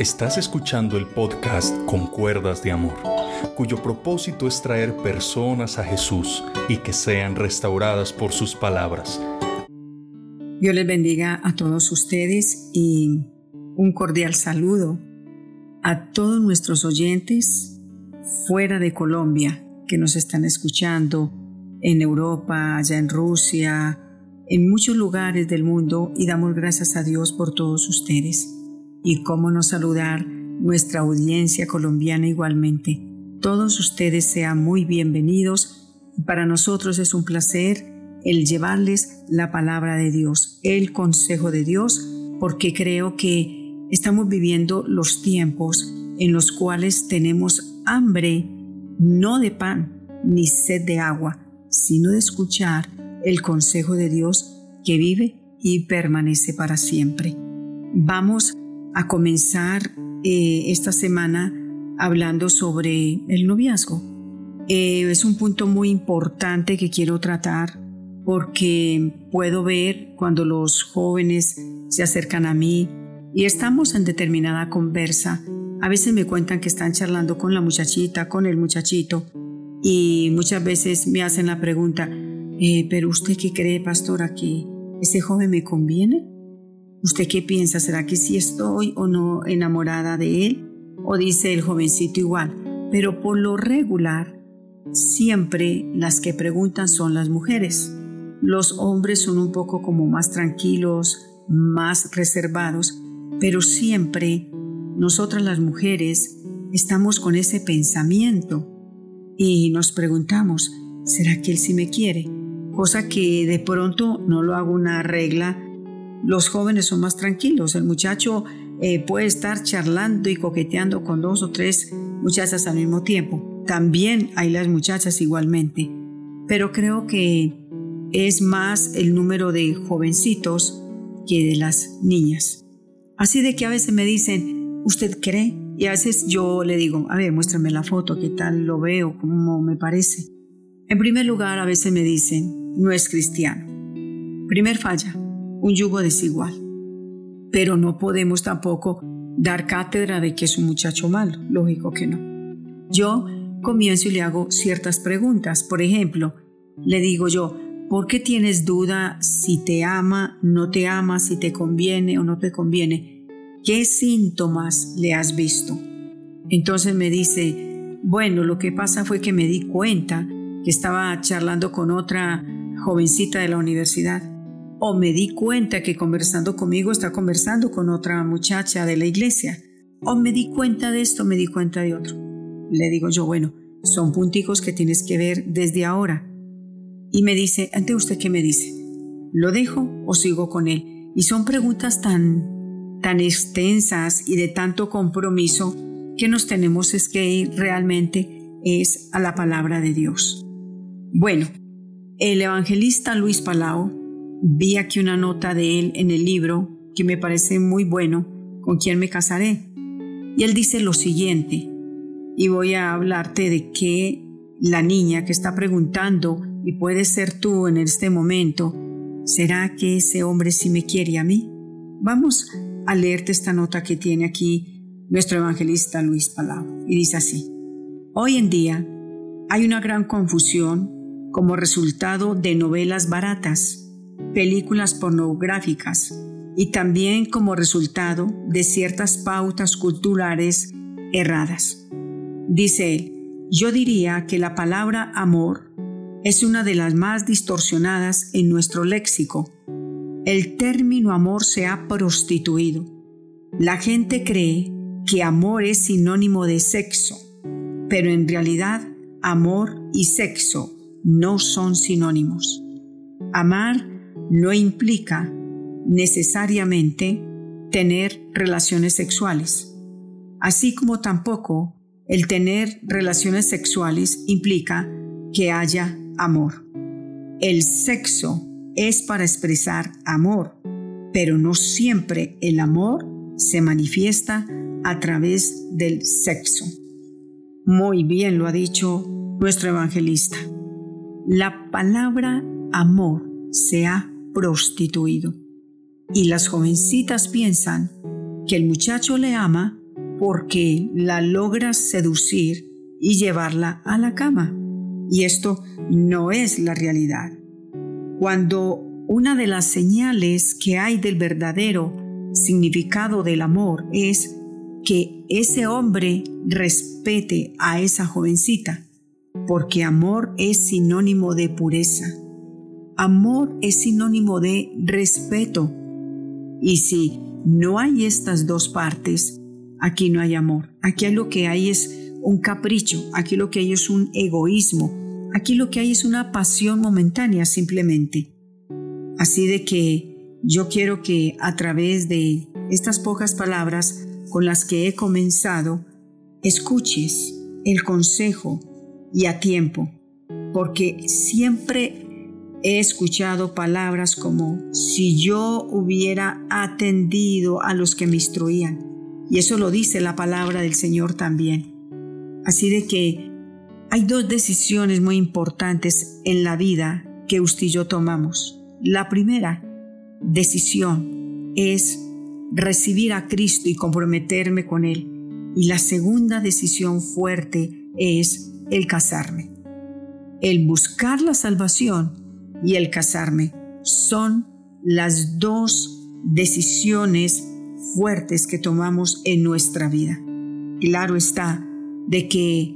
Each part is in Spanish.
Estás escuchando el podcast Con Cuerdas de Amor, cuyo propósito es traer personas a Jesús y que sean restauradas por sus palabras. Dios les bendiga a todos ustedes y un cordial saludo a todos nuestros oyentes fuera de Colombia que nos están escuchando en Europa, allá en Rusia, en muchos lugares del mundo y damos gracias a Dios por todos ustedes. Y cómo no saludar nuestra audiencia colombiana igualmente. Todos ustedes sean muy bienvenidos para nosotros es un placer el llevarles la palabra de Dios, el consejo de Dios, porque creo que estamos viviendo los tiempos en los cuales tenemos hambre no de pan ni sed de agua, sino de escuchar el consejo de Dios que vive y permanece para siempre. Vamos a comenzar eh, esta semana hablando sobre el noviazgo. Eh, es un punto muy importante que quiero tratar porque puedo ver cuando los jóvenes se acercan a mí y estamos en determinada conversa. A veces me cuentan que están charlando con la muchachita, con el muchachito, y muchas veces me hacen la pregunta, eh, pero usted qué cree, pastora, que ese joven me conviene? ¿Usted qué piensa? ¿Será que sí estoy o no enamorada de él? O dice el jovencito igual. Pero por lo regular, siempre las que preguntan son las mujeres. Los hombres son un poco como más tranquilos, más reservados, pero siempre nosotras las mujeres estamos con ese pensamiento y nos preguntamos, ¿será que él sí me quiere? Cosa que de pronto no lo hago una regla. Los jóvenes son más tranquilos. El muchacho eh, puede estar charlando y coqueteando con dos o tres muchachas al mismo tiempo. También hay las muchachas igualmente. Pero creo que es más el número de jovencitos que de las niñas. Así de que a veces me dicen, ¿usted cree y a veces yo le digo, a ver, muéstrame la foto, qué tal lo veo, cómo me parece. En primer lugar, a veces me dicen, no es cristiano. Primer falla, un yugo desigual. Pero no podemos tampoco dar cátedra de que es un muchacho malo, lógico que no. Yo comienzo y le hago ciertas preguntas. Por ejemplo, le digo yo, ¿por qué tienes duda si te ama, no te ama, si te conviene o no te conviene? ¿qué síntomas le has visto? Entonces me dice, bueno, lo que pasa fue que me di cuenta que estaba charlando con otra jovencita de la universidad. O me di cuenta que conversando conmigo está conversando con otra muchacha de la iglesia. O me di cuenta de esto, me di cuenta de otro. Le digo yo, bueno, son punticos que tienes que ver desde ahora. Y me dice, ¿ante usted qué me dice? ¿Lo dejo o sigo con él? Y son preguntas tan tan extensas y de tanto compromiso que nos tenemos es que ir realmente es a la palabra de Dios. Bueno, el evangelista Luis Palau, vi aquí una nota de él en el libro que me parece muy bueno, con quien me casaré. Y él dice lo siguiente, y voy a hablarte de que la niña que está preguntando, y puede ser tú en este momento, ¿será que ese hombre sí me quiere a mí? Vamos a leerte esta nota que tiene aquí nuestro evangelista Luis Palau. Y dice así, hoy en día hay una gran confusión como resultado de novelas baratas, películas pornográficas y también como resultado de ciertas pautas culturales erradas. Dice él, yo diría que la palabra amor es una de las más distorsionadas en nuestro léxico el término amor se ha prostituido. La gente cree que amor es sinónimo de sexo, pero en realidad amor y sexo no son sinónimos. Amar no implica necesariamente tener relaciones sexuales, así como tampoco el tener relaciones sexuales implica que haya amor. El sexo es para expresar amor, pero no siempre el amor se manifiesta a través del sexo. Muy bien lo ha dicho nuestro evangelista. La palabra amor se ha prostituido y las jovencitas piensan que el muchacho le ama porque la logras seducir y llevarla a la cama. Y esto no es la realidad. Cuando una de las señales que hay del verdadero significado del amor es que ese hombre respete a esa jovencita, porque amor es sinónimo de pureza. Amor es sinónimo de respeto. Y si no hay estas dos partes, aquí no hay amor. Aquí lo que hay es un capricho, aquí lo que hay es un egoísmo, aquí lo que hay es una pasión momentánea simplemente. Así de que yo quiero que a través de estas pocas palabras con las que he comenzado, escuches el consejo y a tiempo, porque siempre he escuchado palabras como si yo hubiera atendido a los que me instruían. Y eso lo dice la palabra del Señor también. Así de que hay dos decisiones muy importantes en la vida que usted y yo tomamos. La primera decisión es recibir a Cristo y comprometerme con Él. Y la segunda decisión fuerte es el casarme. El buscar la salvación y el casarme son las dos decisiones fuertes que tomamos en nuestra vida. Claro está de que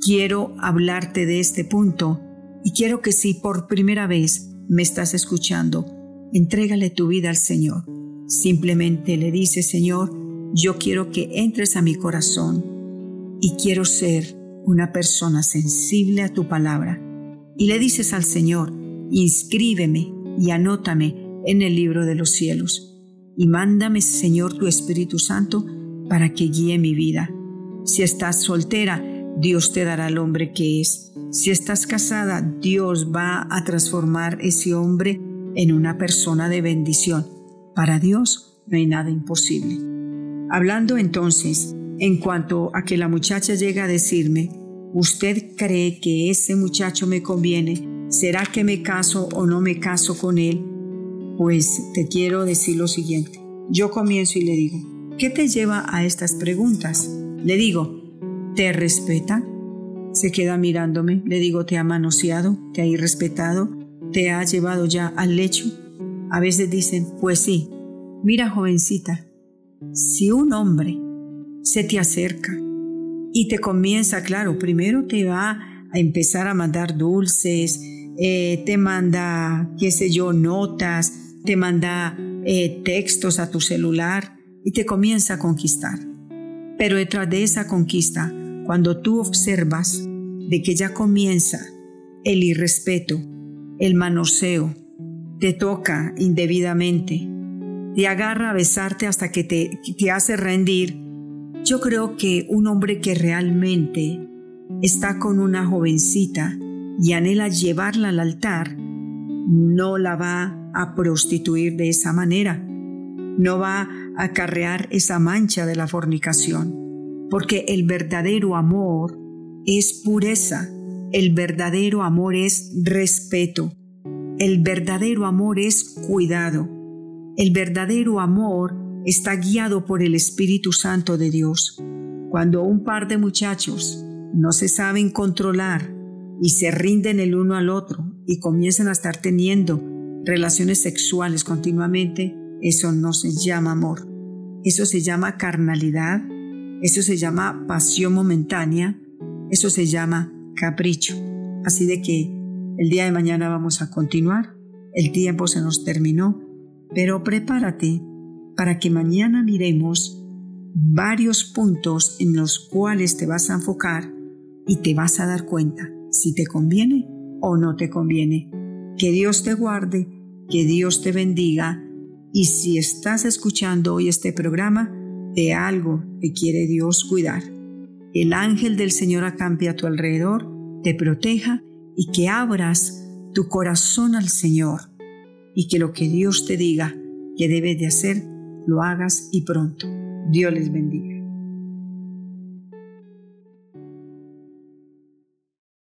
quiero hablarte de este punto y quiero que si por primera vez me estás escuchando, entrégale tu vida al Señor. Simplemente le dices, Señor, yo quiero que entres a mi corazón y quiero ser una persona sensible a tu palabra. Y le dices al Señor, inscríbeme y anótame en el libro de los cielos. Y mándame, Señor, tu Espíritu Santo para que guíe mi vida. Si estás soltera, Dios te dará al hombre que es. Si estás casada, Dios va a transformar ese hombre en una persona de bendición. Para Dios no hay nada imposible. Hablando entonces en cuanto a que la muchacha llega a decirme, ¿usted cree que ese muchacho me conviene? ¿Será que me caso o no me caso con él? Pues te quiero decir lo siguiente. Yo comienzo y le digo, ¿qué te lleva a estas preguntas? Le digo, ¿te respeta? Se queda mirándome, le digo, ¿te ha manoseado? ¿Te ha irrespetado? ¿Te ha llevado ya al lecho? A veces dicen, pues sí, mira jovencita, si un hombre se te acerca y te comienza, claro, primero te va a empezar a mandar dulces, eh, te manda, qué sé yo, notas, te manda eh, textos a tu celular y te comienza a conquistar. Pero detrás de esa conquista, cuando tú observas de que ya comienza el irrespeto, el manoseo, te toca indebidamente, te agarra a besarte hasta que te, te hace rendir, yo creo que un hombre que realmente está con una jovencita y anhela llevarla al altar, no la va a prostituir de esa manera, no va a acarrear esa mancha de la fornicación, porque el verdadero amor es pureza, el verdadero amor es respeto, el verdadero amor es cuidado, el verdadero amor está guiado por el Espíritu Santo de Dios. Cuando un par de muchachos no se saben controlar, y se rinden el uno al otro y comienzan a estar teniendo relaciones sexuales continuamente, eso no se llama amor. Eso se llama carnalidad, eso se llama pasión momentánea, eso se llama capricho. Así de que el día de mañana vamos a continuar. El tiempo se nos terminó, pero prepárate para que mañana miremos varios puntos en los cuales te vas a enfocar y te vas a dar cuenta si te conviene o no te conviene. Que Dios te guarde, que Dios te bendiga y si estás escuchando hoy este programa, de algo te quiere Dios cuidar. El ángel del Señor acampe a tu alrededor, te proteja y que abras tu corazón al Señor y que lo que Dios te diga que debes de hacer, lo hagas y pronto. Dios les bendiga.